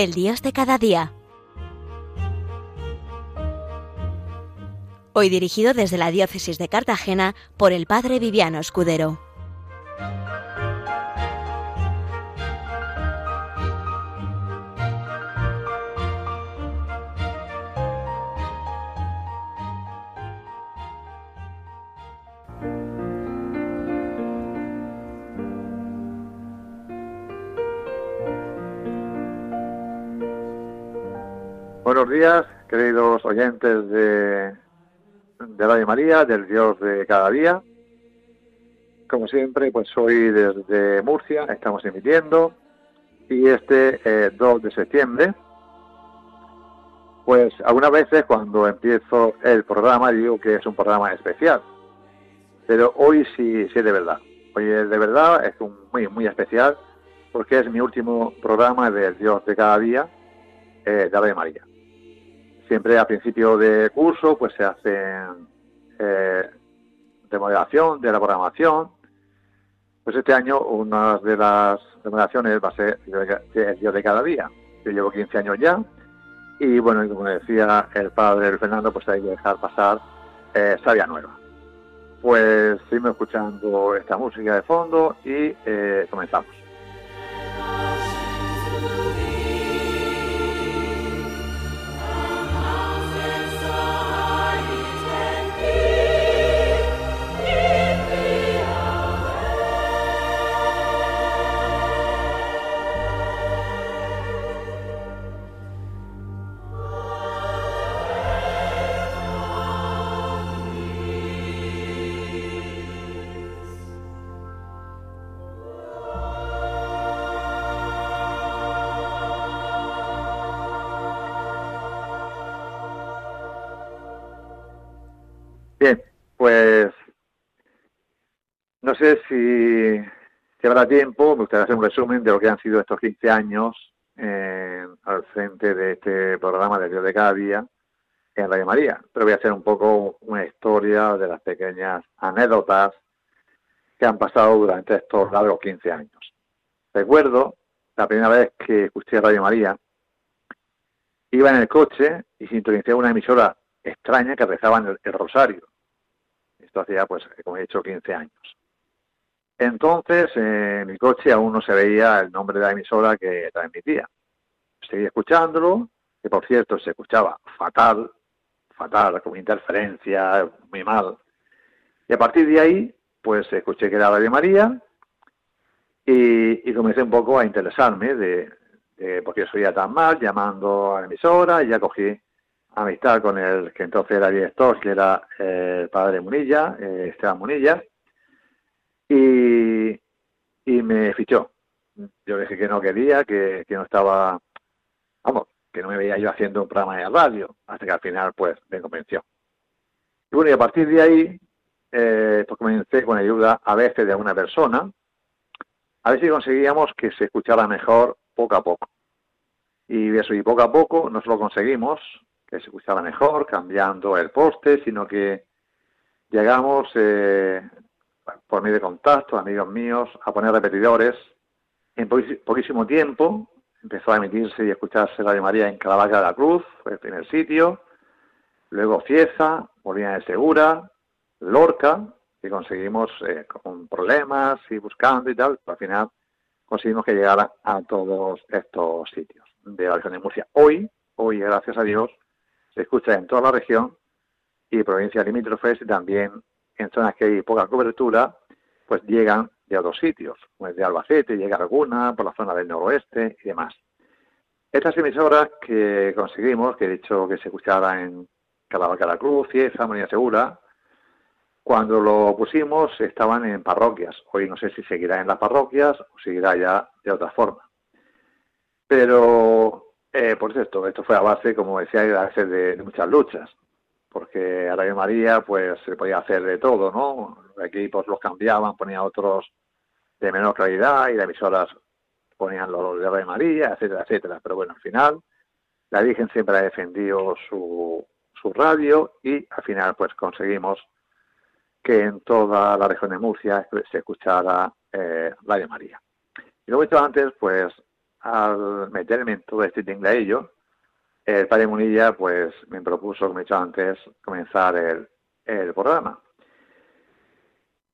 El Dios de cada día. Hoy dirigido desde la Diócesis de Cartagena por el Padre Viviano Escudero. Buenos días, queridos oyentes de, de Radio María, del Dios de cada día. Como siempre, pues hoy desde Murcia estamos emitiendo y este eh, 2 de septiembre, pues algunas veces cuando empiezo el programa digo que es un programa especial, pero hoy sí, sí es de verdad. Hoy es de verdad, es un muy, muy especial porque es mi último programa del Dios de cada día eh, de Radio María siempre a principio de curso pues se hacen eh, remodelación de la programación. Pues este año una de las remodelaciones va a ser el día de cada día. Yo llevo 15 años ya y bueno, como decía el padre Fernando, pues hay que dejar pasar eh, Sabia Nueva. Pues seguimos escuchando esta música de fondo y eh, comenzamos. Pues no sé si, si habrá tiempo, me gustaría hacer un resumen de lo que han sido estos 15 años eh, al frente de este programa de Dios de cada día en Radio María. Pero voy a hacer un poco una historia de las pequeñas anécdotas que han pasado durante estos largos 15 años. Recuerdo la primera vez que escuché Radio María, iba en el coche y sintonicé una emisora extraña que rezaban el, el rosario. Esto hacía, pues, como he dicho, 15 años. Entonces, en mi coche aún no se veía el nombre de la emisora que transmitía. Seguí escuchándolo, que por cierto se escuchaba fatal, fatal, con interferencia, muy mal. Y a partir de ahí, pues escuché que era Radio María y, y comencé un poco a interesarme de, de por qué soy tan mal, llamando a la emisora, y ya cogí amistad con el que entonces era director, que era eh, el padre Munilla, eh, Esteban Munilla, y, y me fichó. Yo dije que no quería, que, que no estaba, vamos, que no me veía yo haciendo un programa de radio, hasta que al final pues me convenció. Y bueno, y a partir de ahí, eh, pues comencé con ayuda a veces de alguna persona, a ver si conseguíamos que se escuchara mejor poco a poco. Y eso, y poco a poco nos lo conseguimos, que se escuchara mejor, cambiando el poste, sino que llegamos eh, por medio de contacto, amigos míos, a poner repetidores. En poquísimo tiempo empezó a emitirse y escucharse Radio María en Caravaca de la Cruz, el primer sitio, luego Cieza, Molina de Segura, Lorca, que conseguimos eh, con problemas y buscando y tal, pero al final conseguimos que llegara a todos estos sitios de la región de Murcia. Hoy, hoy, gracias a Dios, se escucha en toda la región y provincias limítrofes y también en zonas que hay poca cobertura, pues llegan de otros sitios, pues de Albacete llega alguna, por la zona del noroeste y demás. Estas emisoras que conseguimos, que he dicho que se escuchara en Calavaca la Cruz, Cieza, María Segura, cuando lo pusimos estaban en parroquias. Hoy no sé si seguirá en las parroquias o seguirá ya de otra forma. Pero eh, por cierto, esto fue a base, como decía, a base de, de, muchas luchas, porque a Radio María pues se podía hacer de todo, ¿no? Los equipos los cambiaban, ponían otros de menor calidad y las emisoras ponían los de Radio María, etcétera, etcétera. Pero bueno, al final la Virgen siempre ha defendido su, su radio y al final pues conseguimos que en toda la región de Murcia se escuchara eh, Radio María. Y lo he dicho antes, pues al meterme en todo este ello, el padre Munilla pues me propuso, como he dicho antes, comenzar el, el programa.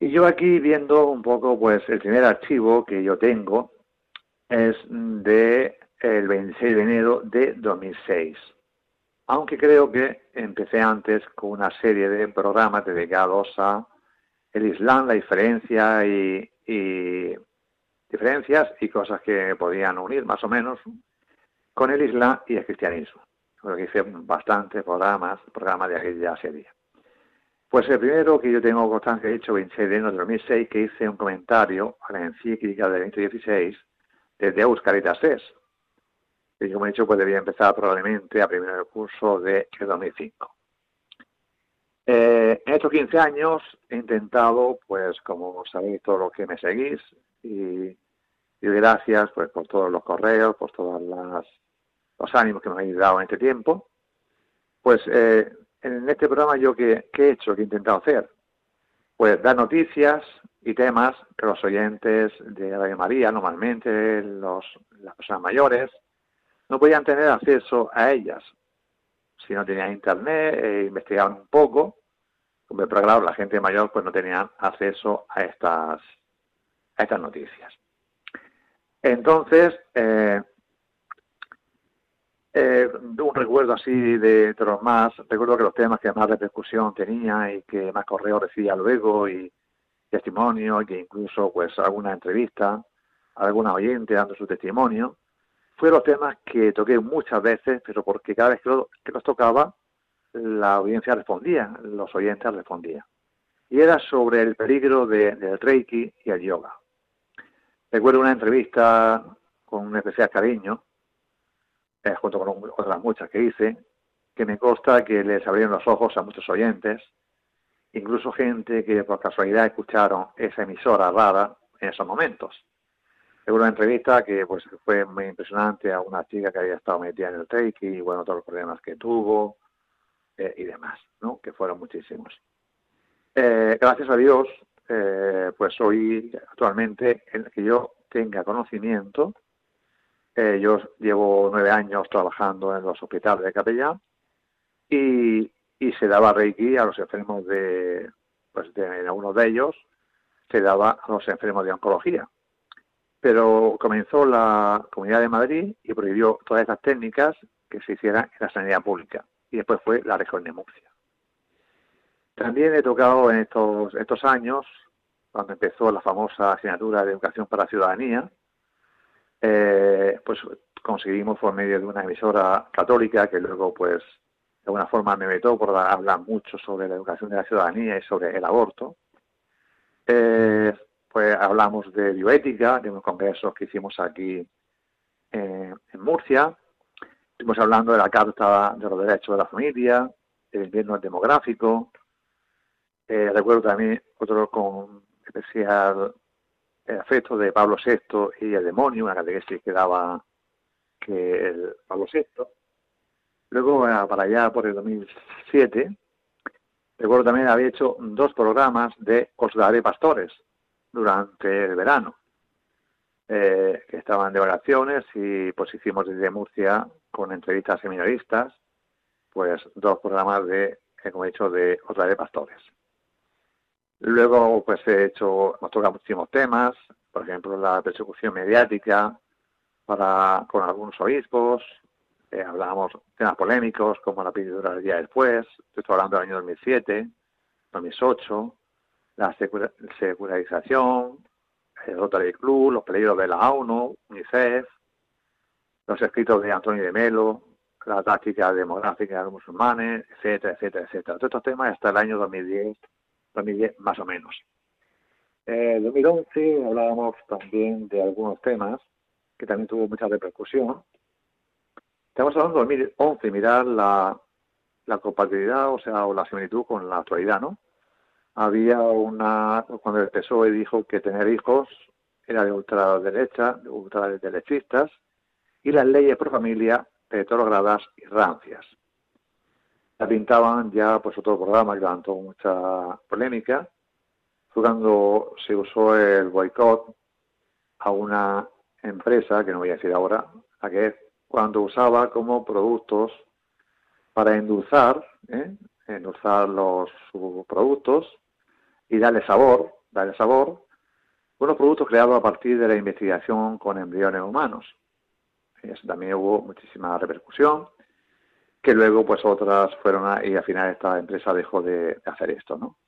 Y yo aquí viendo un poco, pues el primer archivo que yo tengo es de el 26 de enero de 2006. Aunque creo que empecé antes con una serie de programas dedicados a el Islam, la diferencia y diferencias y cosas que podían unir más o menos con el Islam y el cristianismo. Creo que hice bastantes programas, programas de aquella serie. Pues el primero que yo tengo constancia, he hecho 26 de enero de 2006, que hice un comentario a la encíclica de 2016 de Deus Caritas. Y como he dicho, pues debía empezar probablemente a primer curso de 2005. Eh, en estos 15 años he intentado, pues como sabéis todos los que me seguís, y, gracias pues por todos los correos, por todos los ánimos que me habéis dado en este tiempo, pues eh, en este programa yo qué, he hecho, qué he intentado hacer? Pues dar noticias y temas que los oyentes de Radio María, normalmente los, las personas mayores, no podían tener acceso a ellas. Si no tenían internet, e investigaban un poco, pero claro, la gente mayor pues no tenía acceso a estas, a estas noticias. Entonces, eh, eh, un recuerdo así de, los más, recuerdo que los temas que más repercusión tenía y que más correo recibía luego y testimonio y que incluso pues alguna entrevista, alguna oyente dando su testimonio, fueron los temas que toqué muchas veces, pero porque cada vez que, los tocaba la audiencia respondía, los oyentes respondían. Y era sobre el peligro del Reiki y el yoga. Recuerdo una entrevista con un especial cariño eh, junto con otras muchas que hice, que me consta que les abrieron los ojos a muchos oyentes, incluso gente que por casualidad escucharon esa emisora rara en esos momentos. Hubo una entrevista que pues fue muy impresionante a una chica que había estado metida en el Reiki y bueno, todos los problemas que tuvo eh, y demás, ¿no? Que fueron muchísimos. Eh, gracias a Dios, pues hoy actualmente en que yo tenga conocimiento, eh, yo llevo nueve años trabajando en los hospitales de Capellán y, y se daba Reiki a los enfermos de, pues de, en algunos de ellos, se daba a los enfermos de oncología. Pero comenzó la Comunidad de Madrid y prohibió todas esas técnicas que se hicieran en la sanidad pública. Y después fue la región de Murcia. También he tocado en estos, años, cuando empezó la famosa asignatura de Educación para la Ciudadanía, eh, pues conseguimos por medio de una emisora católica que luego pues de alguna forma me vetó por hablar mucho sobre la educación de la ciudadanía y sobre el aborto. Eh, pues hablamos de bioética, de unos congresos que hicimos aquí en Murcia. Estuvimos hablando de la Carta de los Derechos de la Familia, del invierno demográfico. Eh, recuerdo también otro con especial el afecto de Pablo VI y el demonio, una catequesis que daba que el Pablo VI. Luego, para allá por el 2007, recuerdo también había hecho dos programas de Os pastores durante el verano, eh, que estaban de vacaciones y pues hicimos desde Murcia con entrevistas seminaristas, pues dos programas de, eh, como he dicho, de Os pastores. Luego, pues he hecho, hemos tocado muchísimos temas, por ejemplo, la persecución mediática para con algunos obispos, eh, hablábamos temas polémicos como la pintura del día después, estoy hablando del año 2007, 2008, la secularización, el Rotary Club, los peligros de la ONU, UNICEF, los escritos de Antonio de Melo, la táctica demográfica de los musulmanes, etcétera, etcétera, etcétera. Todos estos temas hasta el año 2010 2010 más o menos. En eh, 2011 hablábamos también de algunos temas que también tuvo mucha repercusión. Estamos hablando de 2011, mirar la, compatibilidad, o sea, o la similitud con la actualidad, ¿no? Había una, cuando el PSOE dijo que tener hijos era de ultraderecha, de ultraderechistas, y las leyes por familia retrógradas y rancias pintaban ya pues otro programa que levantó mucha polémica. Fue cuando se usó el boicot a una empresa, que no voy a decir ahora, a que cuando usaba como productos para endulzar, ¿eh? endulzar los sus productos y darle sabor, darle sabor, unos productos creados a partir de la investigación con embriones humanos. Eso también hubo muchísima repercusión, que luego pues otras fueron a, y al final esta empresa dejó de, hacer esto, ¿no?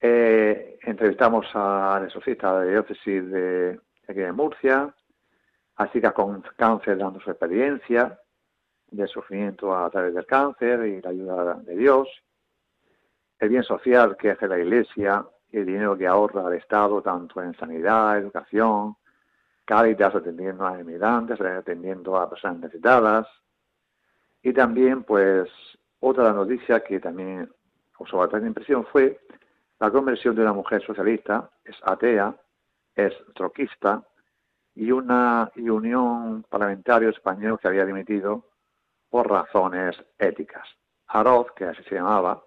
Eh, entrevistamos al exorcista de diócesis de, aquí de Murcia, a chicas con cáncer dando su experiencia de sufrimiento a través del cáncer y la ayuda de Dios, el bien social que hace la Iglesia y el dinero que ahorra el Estado tanto en sanidad, educación, Cáritas atendiendo a inmigrantes, atendiendo a personas necesitadas y también pues otra noticia que también causó bastante impresión fue la conversión de una mujer socialista, es atea, es troquista, y una y Unión Parlamentario Español que había dimitido por razones éticas. Aroz, que así se llamaba,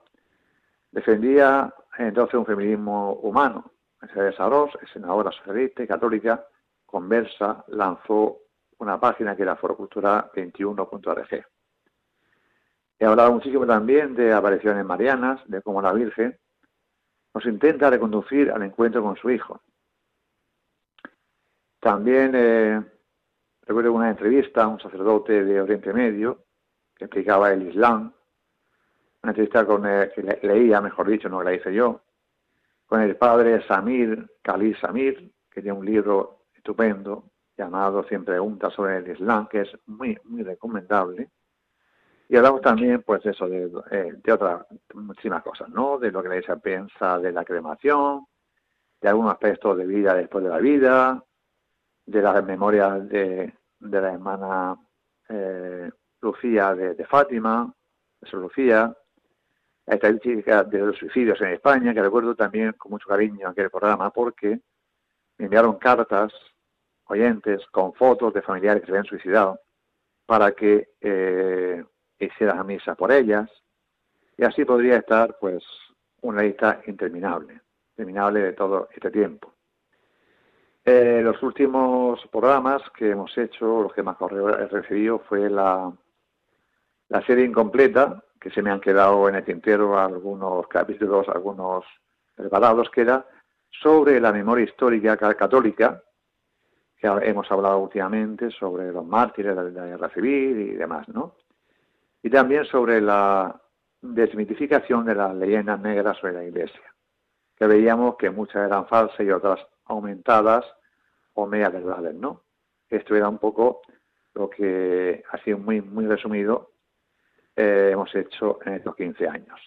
defendía entonces un feminismo humano. Mercedes Aroz, senadora socialista y católica, conversa, lanzó una página que era forocultura21.org. He hablado muchísimo también de apariciones marianas, de cómo la Virgen nos intenta reconducir al encuentro con su Hijo. También eh, recuerdo una entrevista a un sacerdote de Oriente Medio que explicaba el Islam, una entrevista con, eh, que leía, mejor dicho, no la hice yo, con el padre Samir, Khalil Samir, que tiene un libro estupendo llamado Cien preguntas sobre el Islam, que es muy, muy recomendable. Y hablamos también, pues, eso, de, eh, de otras muchísimas cosas, ¿no? De lo que la iglesia piensa de la cremación, de algunos aspectos de vida después de la vida, de las memorias de, de la hermana eh, Lucía de, Fátima, de San Lucía, la estadística de los suicidios en España, que recuerdo también con mucho cariño aquel programa, porque me enviaron cartas oyentes con fotos de familiares que se habían suicidado para que eh, hiciera misa por ellas, y así podría estar pues una lista interminable, interminable de todo este tiempo. Eh, los últimos programas que hemos hecho, los que más he recibido, fue la, la serie incompleta, que se me han quedado en el tintero algunos capítulos, algunos preparados, que era sobre la memoria histórica católica, que hemos hablado últimamente sobre los mártires de la guerra civil y demás, ¿no? Y también sobre la desmitificación de las leyendas negras sobre la Iglesia, que veíamos que muchas eran falsas y otras aumentadas o media verdades, ¿no? Esto era un poco lo que, sido muy, muy resumido, eh, hemos hecho en estos 15 años.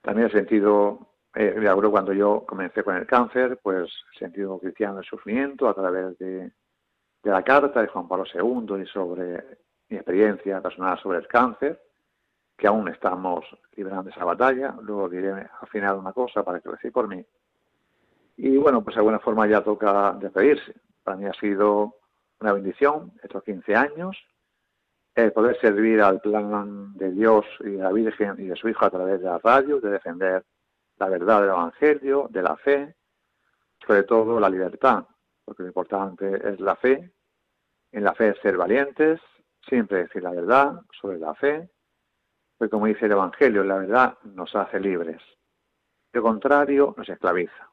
También he sentido, eh, cuando yo comencé con el cáncer, pues he sentido cristiano el sufrimiento a través de, de la carta de Juan Pablo II y sobre mi experiencia personal sobre el cáncer, que aún estamos librando esa batalla. Luego diré al final una cosa para que lo por mí. Y bueno, pues de alguna forma ya toca despedirse. Para mí ha sido una bendición estos 15 años, el poder servir al plan de Dios y de la Virgen y de su Hijo a través de la radio, de defender la verdad del Evangelio, de la fe, sobre todo la libertad, porque lo importante es la fe. En la fe es ser valientes, siempre decir la verdad sobre la fe, porque como dice el Evangelio, la verdad nos hace libres. Lo contrario nos esclaviza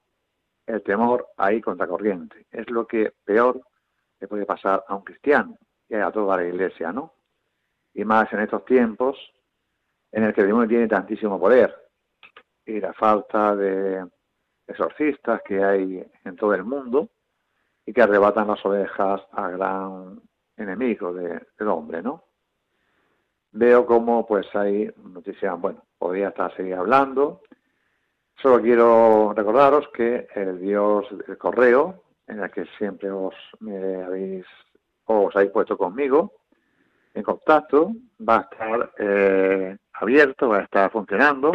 el temor ahí contracorriente. Es lo que peor le puede pasar a un cristiano y a toda la iglesia, ¿no? Y más en estos tiempos en el que el demonio tiene tantísimo poder y la falta de exorcistas que hay en todo el mundo y que arrebatan las ovejas al gran enemigo del hombre, ¿no? Veo como pues hay noticias, bueno, podría estar seguir hablando, Solo quiero recordaros que el Dios del correo, en el que siempre os me habéis os habéis puesto conmigo en contacto, va a estar eh, abierto, va a estar funcionando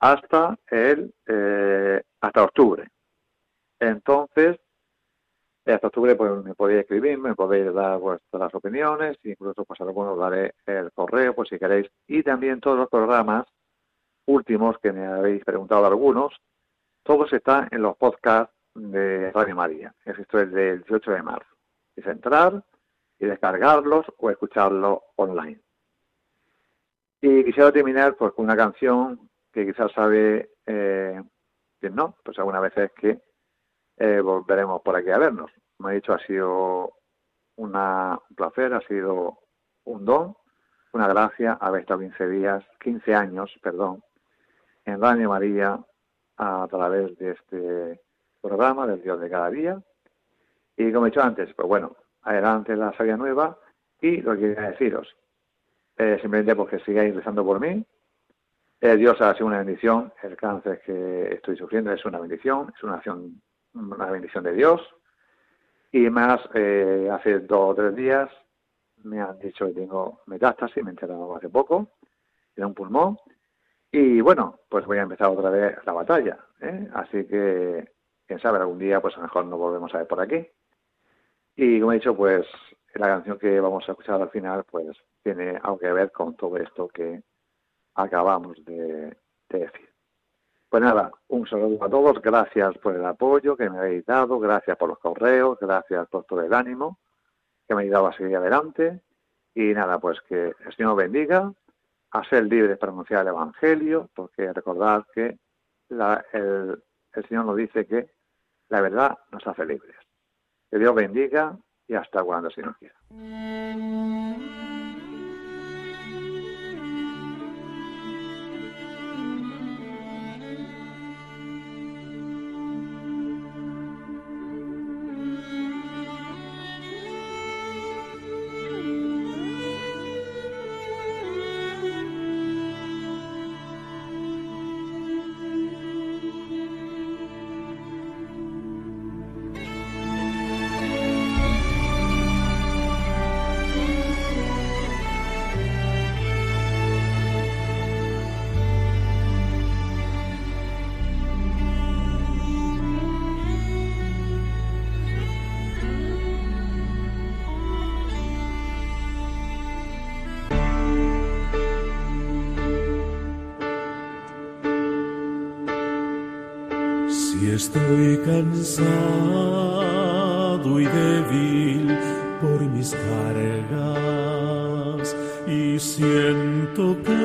hasta el eh, hasta octubre. Entonces, hasta octubre pues, me podéis me podéis dar vuestras opiniones, incluso pues algunos daré el correo, pues si queréis, y también todos los programas últimos que me habéis preguntado algunos, todos están en los podcasts de Radio María. Esto es del 18 de marzo. Es entrar y descargarlos o escucharlo online. Y quisiera terminar pues, con una canción que quizás sabe eh, que no, pues algunas veces que eh, volveremos por aquí a vernos. Como he dicho, ha sido una, un placer, ha sido un don, una gracia haber estado 15 días, 15 años, perdón, en Radio María a través de este programa del Dios de cada día. Y como he dicho antes, pues bueno, adelante la sabia nueva y lo que quería deciros, eh, simplemente porque pues sigáis rezando por mí. Eh, Dios ha sido una bendición, el cáncer que estoy sufriendo es una bendición, es una, acción, una bendición de Dios. Y más, eh, hace dos o tres días me han dicho que tengo metástasis, me he enterado hace poco, en un pulmón. Y bueno, pues voy a empezar otra vez la batalla. ¿eh? Así que, quién sabe, algún día pues a lo mejor nos volvemos a ver por aquí. Y como he dicho, pues la canción que vamos a escuchar al final, pues tiene algo que ver con todo esto que acabamos de, decir. Pues nada, un saludo a todos, gracias por el apoyo que me habéis dado, gracias por los correos, gracias por todo el ánimo que me ha ayudado a seguir adelante. Y nada, pues que el Señor bendiga, a ser libres para anunciar el Evangelio, porque recordad que el, el Señor nos dice que la verdad nos hace libres. Que Dios bendiga y hasta cuando el Señor quiera. Estoy cansado y débil por mis cargas y siento que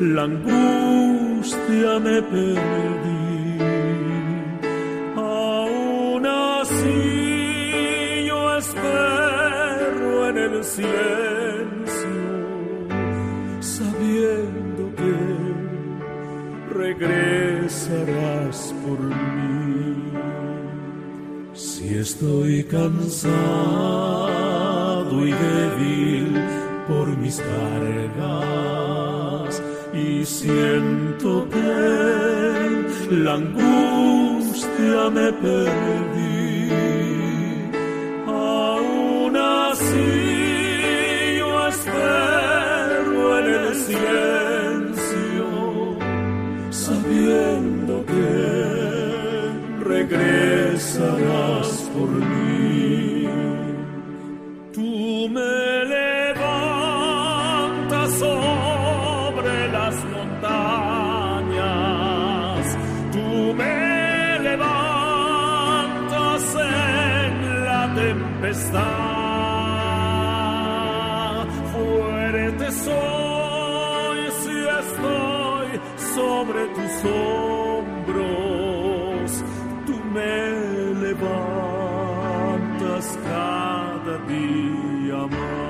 la angustia me perdí. Aún así yo espero en el silencio, estoy cansado y débil por mis cargas y siento que la angustia me perdí. Aún así por mí. Tú me levantas sobre las montañas, tú me levantas en la tempestad. Fuerte soy si estoy sobre tus hombros, tú me levantas cada día más.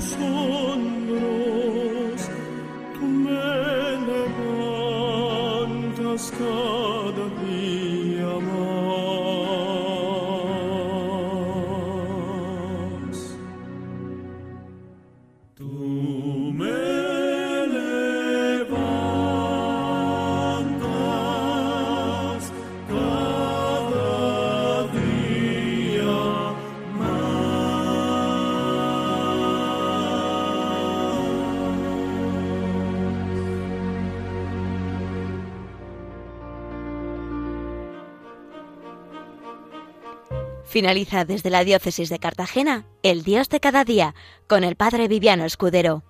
canzone Finaliza desde la Diócesis de Cartagena, El Dios de cada día, con el Padre Viviano Escudero.